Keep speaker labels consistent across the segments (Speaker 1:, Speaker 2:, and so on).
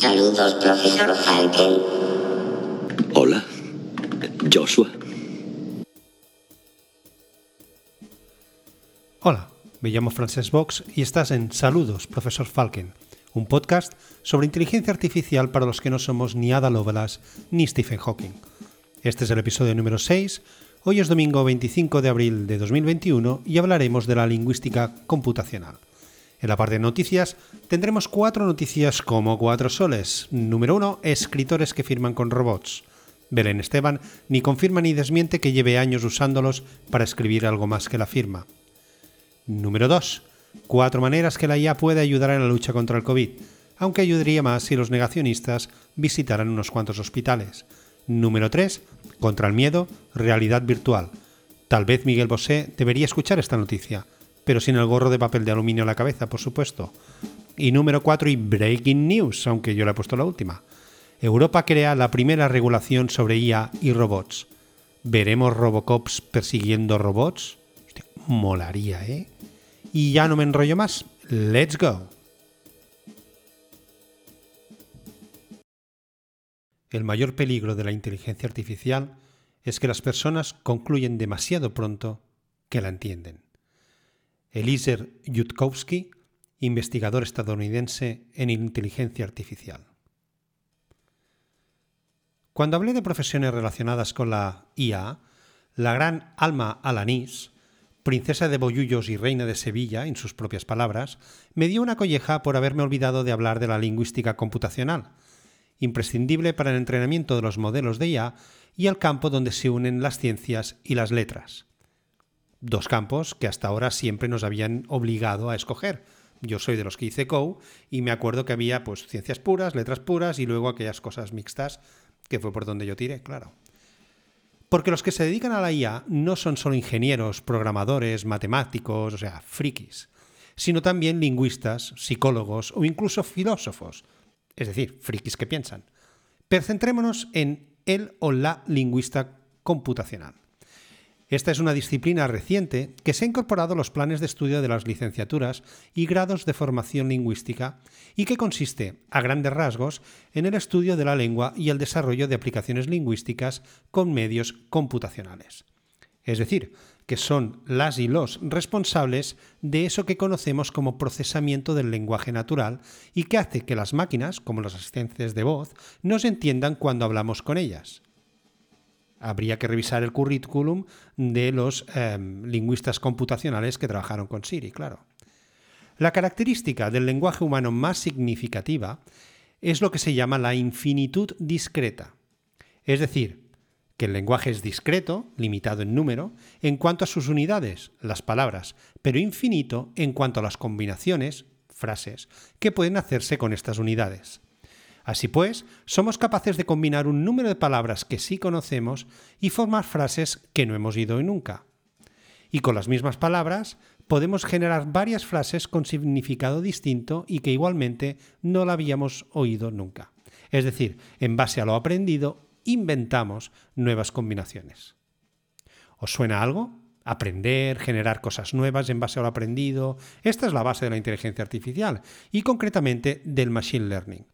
Speaker 1: Saludos, profesor Falken.
Speaker 2: Hola, Joshua.
Speaker 3: Hola, me llamo Frances Box y estás en Saludos, profesor Falken, un podcast sobre inteligencia artificial para los que no somos ni Ada Lovelace ni Stephen Hawking. Este es el episodio número 6. Hoy es domingo 25 de abril de 2021 y hablaremos de la lingüística computacional. En la parte de noticias tendremos cuatro noticias como cuatro soles. Número uno, escritores que firman con robots. Belén Esteban ni confirma ni desmiente que lleve años usándolos para escribir algo más que la firma. Número 2. Cuatro maneras que la IA puede ayudar en la lucha contra el COVID, aunque ayudaría más si los negacionistas visitaran unos cuantos hospitales. Número 3. Contra el miedo, realidad virtual. Tal vez Miguel Bosé debería escuchar esta noticia pero sin el gorro de papel de aluminio en la cabeza, por supuesto. Y número 4 y breaking news, aunque yo le he puesto la última. Europa crea la primera regulación sobre IA y robots. ¿Veremos Robocops persiguiendo robots? Molaría, ¿eh? Y ya no me enrollo más. ¡Let's go! El mayor peligro de la inteligencia artificial es que las personas concluyen demasiado pronto que la entienden. Eliezer Yudkowsky, investigador estadounidense en inteligencia artificial. Cuando hablé de profesiones relacionadas con la IA, la gran Alma Alanís, princesa de Bollullos y reina de Sevilla, en sus propias palabras, me dio una colleja por haberme olvidado de hablar de la lingüística computacional, imprescindible para el entrenamiento de los modelos de IA y el campo donde se unen las ciencias y las letras dos campos que hasta ahora siempre nos habían obligado a escoger. Yo soy de los que hice COU y me acuerdo que había pues ciencias puras, letras puras y luego aquellas cosas mixtas, que fue por donde yo tiré, claro. Porque los que se dedican a la IA no son solo ingenieros, programadores, matemáticos, o sea, frikis, sino también lingüistas, psicólogos o incluso filósofos, es decir, frikis que piensan. Pero centrémonos en el o la lingüista computacional. Esta es una disciplina reciente que se ha incorporado a los planes de estudio de las licenciaturas y grados de formación lingüística y que consiste, a grandes rasgos, en el estudio de la lengua y el desarrollo de aplicaciones lingüísticas con medios computacionales. Es decir, que son las y los responsables de eso que conocemos como procesamiento del lenguaje natural y que hace que las máquinas, como los asistentes de voz, nos entiendan cuando hablamos con ellas habría que revisar el currículum de los em, lingüistas computacionales que trabajaron con Siri, claro. La característica del lenguaje humano más significativa es lo que se llama la infinitud discreta. Es decir, que el lenguaje es discreto, limitado en número, en cuanto a sus unidades, las palabras, pero infinito en cuanto a las combinaciones, frases, que pueden hacerse con estas unidades. Así pues, somos capaces de combinar un número de palabras que sí conocemos y formar frases que no hemos oído nunca. Y con las mismas palabras podemos generar varias frases con significado distinto y que igualmente no la habíamos oído nunca. Es decir, en base a lo aprendido, inventamos nuevas combinaciones. ¿Os suena algo? Aprender, generar cosas nuevas en base a lo aprendido. Esta es la base de la inteligencia artificial y concretamente del machine learning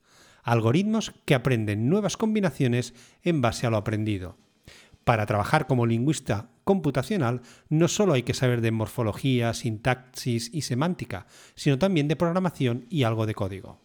Speaker 3: algoritmos que aprenden nuevas combinaciones en base a lo aprendido. Para trabajar como lingüista computacional no solo hay que saber de morfología, sintaxis y semántica, sino también de programación y algo de código.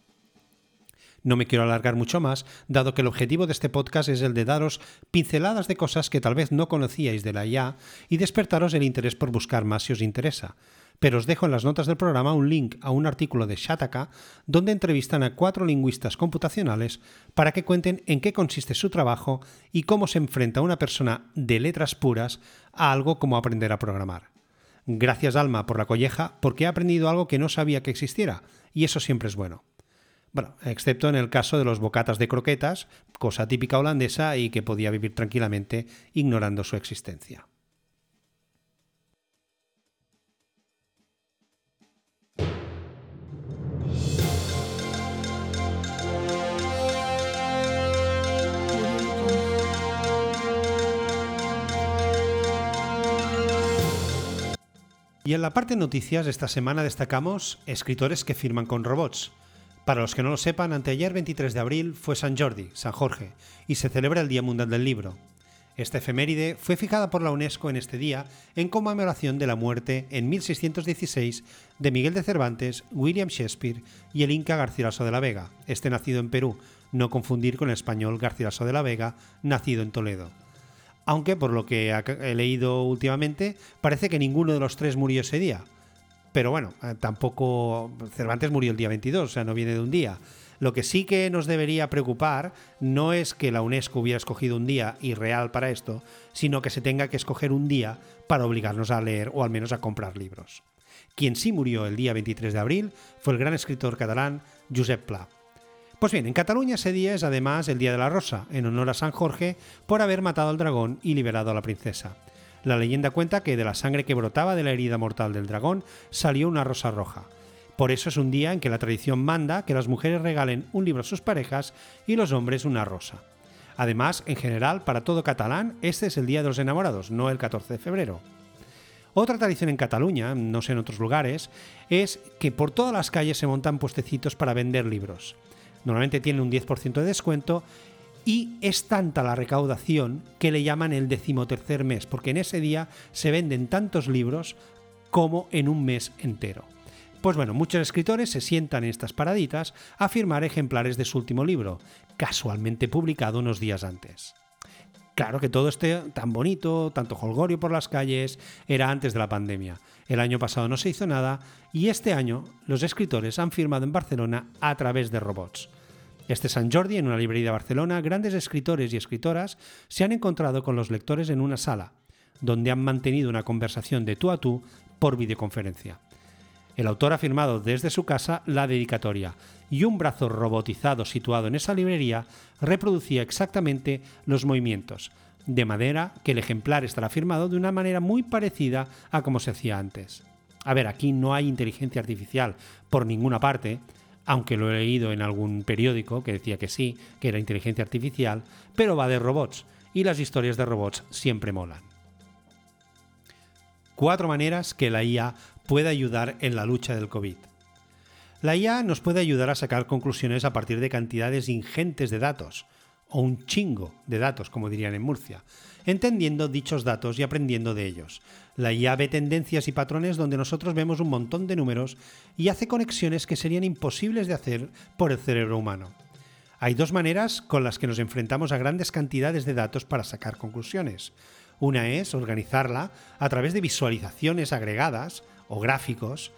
Speaker 3: No me quiero alargar mucho más, dado que el objetivo de este podcast es el de daros pinceladas de cosas que tal vez no conocíais de la IA y despertaros el interés por buscar más si os interesa pero os dejo en las notas del programa un link a un artículo de Shataka donde entrevistan a cuatro lingüistas computacionales para que cuenten en qué consiste su trabajo y cómo se enfrenta una persona de letras puras a algo como aprender a programar. Gracias Alma por la colleja porque he aprendido algo que no sabía que existiera y eso siempre es bueno. Bueno, excepto en el caso de los bocatas de croquetas, cosa típica holandesa y que podía vivir tranquilamente ignorando su existencia. Y en la parte de noticias esta semana destacamos escritores que firman con robots. Para los que no lo sepan, anteayer 23 de abril fue San Jordi, San Jorge, y se celebra el Día Mundial del Libro. Esta efeméride fue fijada por la UNESCO en este día en conmemoración de la muerte en 1616 de Miguel de Cervantes, William Shakespeare y el Inca Garcilaso de la Vega, este nacido en Perú, no confundir con el español Garcilaso de la Vega, nacido en Toledo. Aunque, por lo que he leído últimamente, parece que ninguno de los tres murió ese día. Pero bueno, eh, tampoco Cervantes murió el día 22, o sea, no viene de un día. Lo que sí que nos debería preocupar no es que la UNESCO hubiera escogido un día irreal para esto, sino que se tenga que escoger un día para obligarnos a leer o al menos a comprar libros. Quien sí murió el día 23 de abril fue el gran escritor catalán Josep Pla. Pues bien, en Cataluña ese día es además el Día de la Rosa, en honor a San Jorge por haber matado al dragón y liberado a la princesa. La leyenda cuenta que de la sangre que brotaba de la herida mortal del dragón salió una rosa roja. Por eso es un día en que la tradición manda que las mujeres regalen un libro a sus parejas y los hombres una rosa. Además, en general, para todo catalán, este es el Día de los Enamorados, no el 14 de febrero. Otra tradición en Cataluña, no sé en otros lugares, es que por todas las calles se montan puestecitos para vender libros. Normalmente tienen un 10% de descuento y es tanta la recaudación que le llaman el decimotercer mes, porque en ese día se venden tantos libros como en un mes entero. Pues bueno, muchos escritores se sientan en estas paraditas a firmar ejemplares de su último libro, casualmente publicado unos días antes. Claro que todo este tan bonito, tanto holgorio por las calles, era antes de la pandemia. El año pasado no se hizo nada y este año los escritores han firmado en Barcelona a través de robots. Este San Jordi, en una librería de Barcelona, grandes escritores y escritoras se han encontrado con los lectores en una sala, donde han mantenido una conversación de tú a tú por videoconferencia. El autor ha firmado desde su casa la dedicatoria y un brazo robotizado situado en esa librería reproducía exactamente los movimientos, de manera que el ejemplar estará firmado de una manera muy parecida a como se hacía antes. A ver, aquí no hay inteligencia artificial por ninguna parte, aunque lo he leído en algún periódico que decía que sí, que era inteligencia artificial, pero va de robots, y las historias de robots siempre molan. Cuatro maneras que la IA puede ayudar en la lucha del COVID. La IA nos puede ayudar a sacar conclusiones a partir de cantidades ingentes de datos, o un chingo de datos, como dirían en Murcia, entendiendo dichos datos y aprendiendo de ellos. La IA ve tendencias y patrones donde nosotros vemos un montón de números y hace conexiones que serían imposibles de hacer por el cerebro humano. Hay dos maneras con las que nos enfrentamos a grandes cantidades de datos para sacar conclusiones. Una es organizarla a través de visualizaciones agregadas o gráficos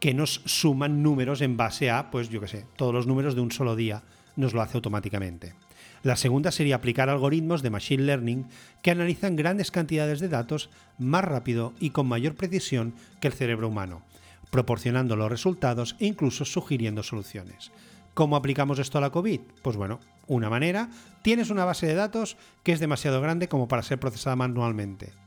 Speaker 3: que nos suman números en base a, pues yo qué sé, todos los números de un solo día nos lo hace automáticamente. La segunda sería aplicar algoritmos de Machine Learning que analizan grandes cantidades de datos más rápido y con mayor precisión que el cerebro humano, proporcionando los resultados e incluso sugiriendo soluciones. ¿Cómo aplicamos esto a la COVID? Pues bueno, una manera, tienes una base de datos que es demasiado grande como para ser procesada manualmente.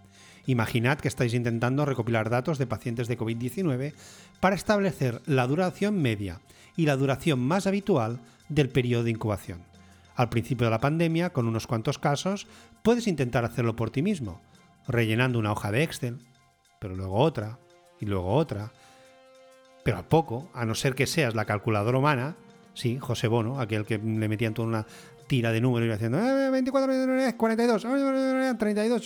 Speaker 3: Imaginad que estáis intentando recopilar datos de pacientes de COVID-19 para establecer la duración media y la duración más habitual del periodo de incubación. Al principio de la pandemia, con unos cuantos casos, puedes intentar hacerlo por ti mismo, rellenando una hoja de Excel, pero luego otra, y luego otra. Pero a poco, a no ser que seas la calculadora humana, sí, José Bono, aquel que le metían toda una tira de números y haciendo 24, 42, 32,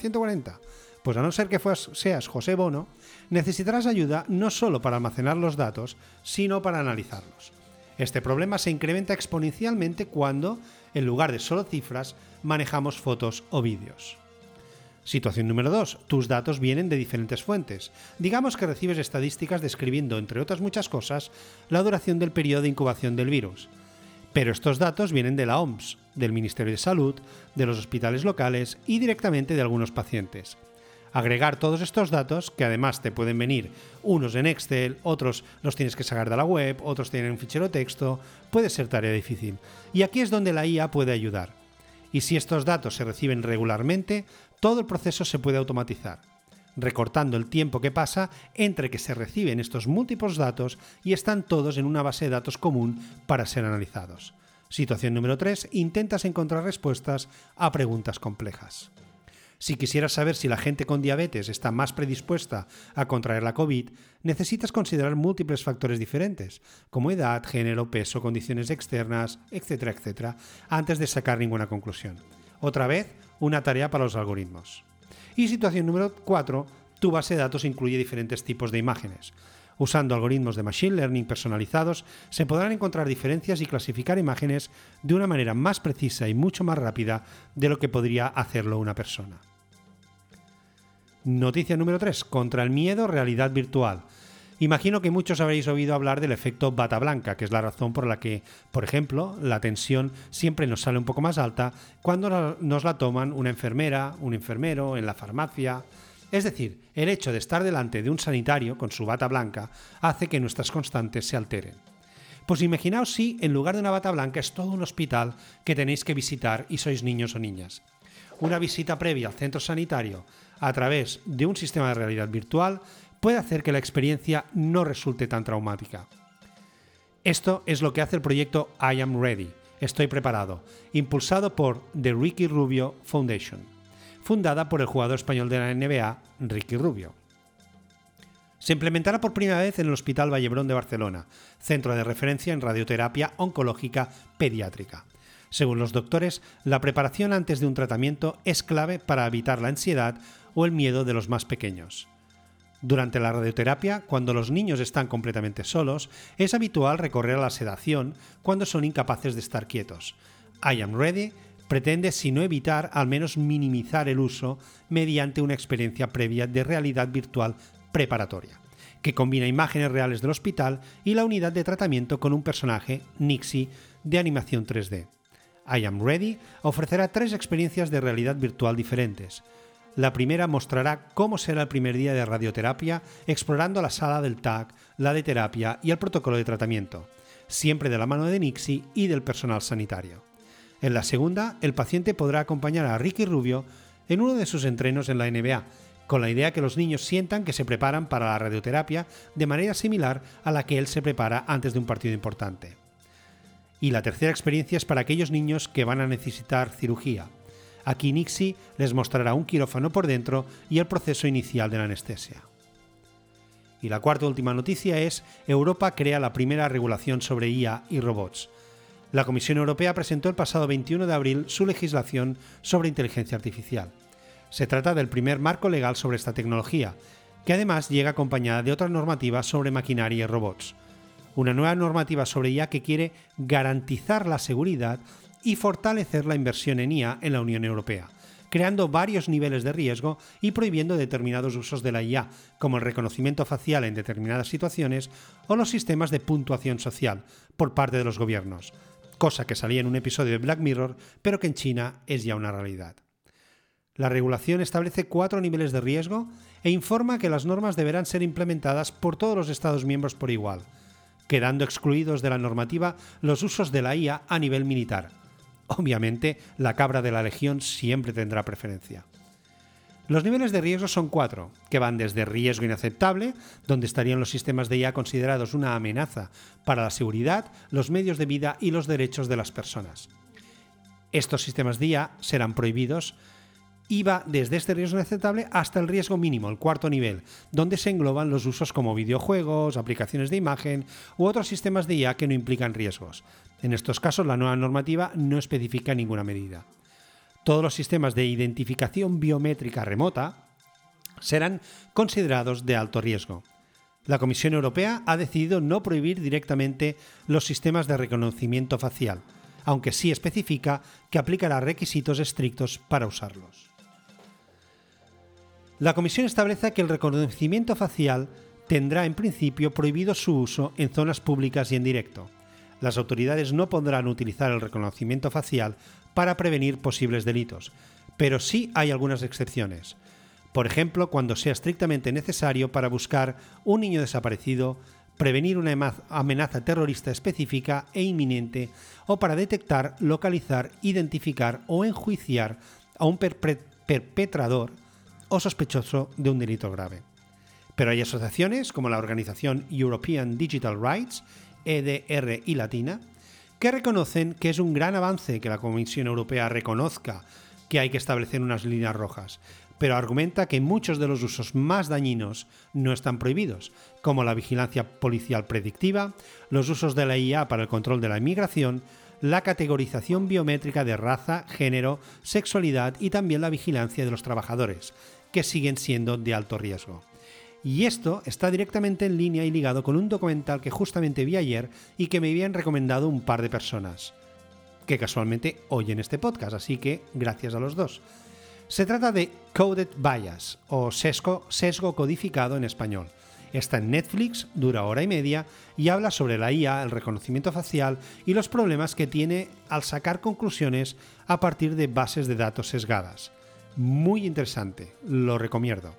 Speaker 3: 140. Pues a no ser que seas José Bono, necesitarás ayuda no solo para almacenar los datos, sino para analizarlos. Este problema se incrementa exponencialmente cuando, en lugar de solo cifras, manejamos fotos o vídeos. Situación número 2. Tus datos vienen de diferentes fuentes. Digamos que recibes estadísticas describiendo, entre otras muchas cosas, la duración del periodo de incubación del virus. Pero estos datos vienen de la OMS, del Ministerio de Salud, de los hospitales locales y directamente de algunos pacientes. Agregar todos estos datos, que además te pueden venir unos en Excel, otros los tienes que sacar de la web, otros tienen un fichero texto, puede ser tarea difícil. Y aquí es donde la IA puede ayudar. Y si estos datos se reciben regularmente, todo el proceso se puede automatizar recortando el tiempo que pasa entre que se reciben estos múltiples datos y están todos en una base de datos común para ser analizados. Situación número 3. Intentas encontrar respuestas a preguntas complejas. Si quisieras saber si la gente con diabetes está más predispuesta a contraer la COVID, necesitas considerar múltiples factores diferentes, como edad, género, peso, condiciones externas, etcétera, etcétera, antes de sacar ninguna conclusión. Otra vez, una tarea para los algoritmos. Y situación número 4, tu base de datos incluye diferentes tipos de imágenes. Usando algoritmos de Machine Learning personalizados, se podrán encontrar diferencias y clasificar imágenes de una manera más precisa y mucho más rápida de lo que podría hacerlo una persona. Noticia número 3. Contra el miedo, realidad virtual. Imagino que muchos habréis oído hablar del efecto bata blanca, que es la razón por la que, por ejemplo, la tensión siempre nos sale un poco más alta cuando nos la toman una enfermera, un enfermero, en la farmacia. Es decir, el hecho de estar delante de un sanitario con su bata blanca hace que nuestras constantes se alteren. Pues imaginaos si, en lugar de una bata blanca, es todo un hospital que tenéis que visitar y sois niños o niñas. Una visita previa al centro sanitario a través de un sistema de realidad virtual puede hacer que la experiencia no resulte tan traumática. Esto es lo que hace el proyecto I Am Ready, Estoy Preparado, impulsado por The Ricky Rubio Foundation, fundada por el jugador español de la NBA, Ricky Rubio. Se implementará por primera vez en el Hospital Vallebrón de Barcelona, centro de referencia en radioterapia oncológica pediátrica. Según los doctores, la preparación antes de un tratamiento es clave para evitar la ansiedad o el miedo de los más pequeños. Durante la radioterapia, cuando los niños están completamente solos, es habitual recorrer a la sedación cuando son incapaces de estar quietos. I Am Ready pretende, si no evitar, al menos minimizar el uso mediante una experiencia previa de realidad virtual preparatoria, que combina imágenes reales del hospital y la unidad de tratamiento con un personaje, Nixie, de animación 3D. I Am Ready ofrecerá tres experiencias de realidad virtual diferentes, la primera mostrará cómo será el primer día de radioterapia explorando la sala del TAC, la de terapia y el protocolo de tratamiento, siempre de la mano de Nixie y del personal sanitario. En la segunda, el paciente podrá acompañar a Ricky Rubio en uno de sus entrenos en la NBA, con la idea que los niños sientan que se preparan para la radioterapia de manera similar a la que él se prepara antes de un partido importante. Y la tercera experiencia es para aquellos niños que van a necesitar cirugía, Aquí Nixie les mostrará un quirófano por dentro y el proceso inicial de la anestesia. Y la cuarta última noticia es Europa crea la primera regulación sobre IA y robots. La Comisión Europea presentó el pasado 21 de abril su legislación sobre inteligencia artificial. Se trata del primer marco legal sobre esta tecnología, que además llega acompañada de otras normativas sobre maquinaria y robots. Una nueva normativa sobre IA que quiere garantizar la seguridad y fortalecer la inversión en IA en la Unión Europea, creando varios niveles de riesgo y prohibiendo determinados usos de la IA, como el reconocimiento facial en determinadas situaciones o los sistemas de puntuación social por parte de los gobiernos, cosa que salía en un episodio de Black Mirror, pero que en China es ya una realidad. La regulación establece cuatro niveles de riesgo e informa que las normas deberán ser implementadas por todos los Estados miembros por igual, quedando excluidos de la normativa los usos de la IA a nivel militar, Obviamente, la cabra de la Legión siempre tendrá preferencia. Los niveles de riesgo son cuatro, que van desde riesgo inaceptable, donde estarían los sistemas de IA considerados una amenaza para la seguridad, los medios de vida y los derechos de las personas. Estos sistemas de IA serán prohibidos y va desde este riesgo inaceptable hasta el riesgo mínimo, el cuarto nivel, donde se engloban los usos como videojuegos, aplicaciones de imagen u otros sistemas de IA que no implican riesgos, en estos casos, la nueva normativa no especifica ninguna medida. Todos los sistemas de identificación biométrica remota serán considerados de alto riesgo. La Comisión Europea ha decidido no prohibir directamente los sistemas de reconocimiento facial, aunque sí especifica que aplicará requisitos estrictos para usarlos. La Comisión establece que el reconocimiento facial tendrá en principio prohibido su uso en zonas públicas y en directo las autoridades no podrán utilizar el reconocimiento facial para prevenir posibles delitos, pero sí hay algunas excepciones. Por ejemplo, cuando sea estrictamente necesario para buscar un niño desaparecido, prevenir una amenaza terrorista específica e inminente, o para detectar, localizar, identificar o enjuiciar a un perpetrador o sospechoso de un delito grave. Pero hay asociaciones como la organización European Digital Rights EDR y latina, que reconocen que es un gran avance que la Comisión Europea reconozca que hay que establecer unas líneas rojas, pero argumenta que muchos de los usos más dañinos no están prohibidos, como la vigilancia policial predictiva, los usos de la IA para el control de la inmigración, la categorización biométrica de raza, género, sexualidad y también la vigilancia de los trabajadores, que siguen siendo de alto riesgo. Y esto está directamente en línea y ligado con un documental que justamente vi ayer y que me habían recomendado un par de personas, que casualmente oyen este podcast, así que gracias a los dos. Se trata de Coded Bias o sesgo, sesgo codificado en español. Está en Netflix, dura hora y media y habla sobre la IA, el reconocimiento facial y los problemas que tiene al sacar conclusiones a partir de bases de datos sesgadas. Muy interesante, lo recomiendo.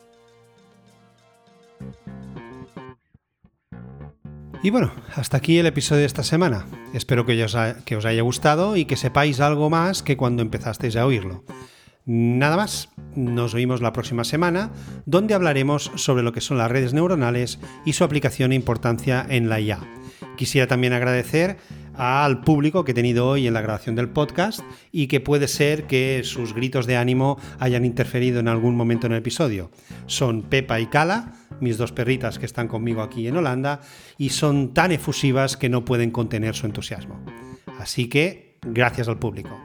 Speaker 3: Y bueno, hasta aquí el episodio de esta semana. Espero que os, haya gustado y que sepáis algo más que cuando empezasteis a oírlo. Nada más, nos oímos la próxima semana, donde hablaremos sobre lo que son las redes neuronales y su aplicación e importancia en la IA. Quisiera también agradecer al público que he tenido hoy en la grabación del podcast y que puede ser que sus gritos de ánimo hayan interferido en algún momento en el episodio. Son Pepa y Cala, mis dos perritas que están conmigo aquí en Holanda, y son tan efusivas que no pueden contener su entusiasmo. Así que, gracias al público.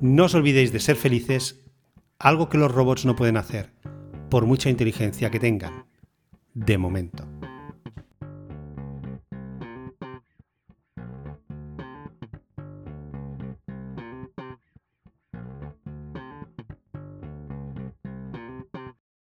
Speaker 3: No os olvidéis de ser felices, algo que los robots no pueden hacer, por mucha inteligencia que tengan, de momento.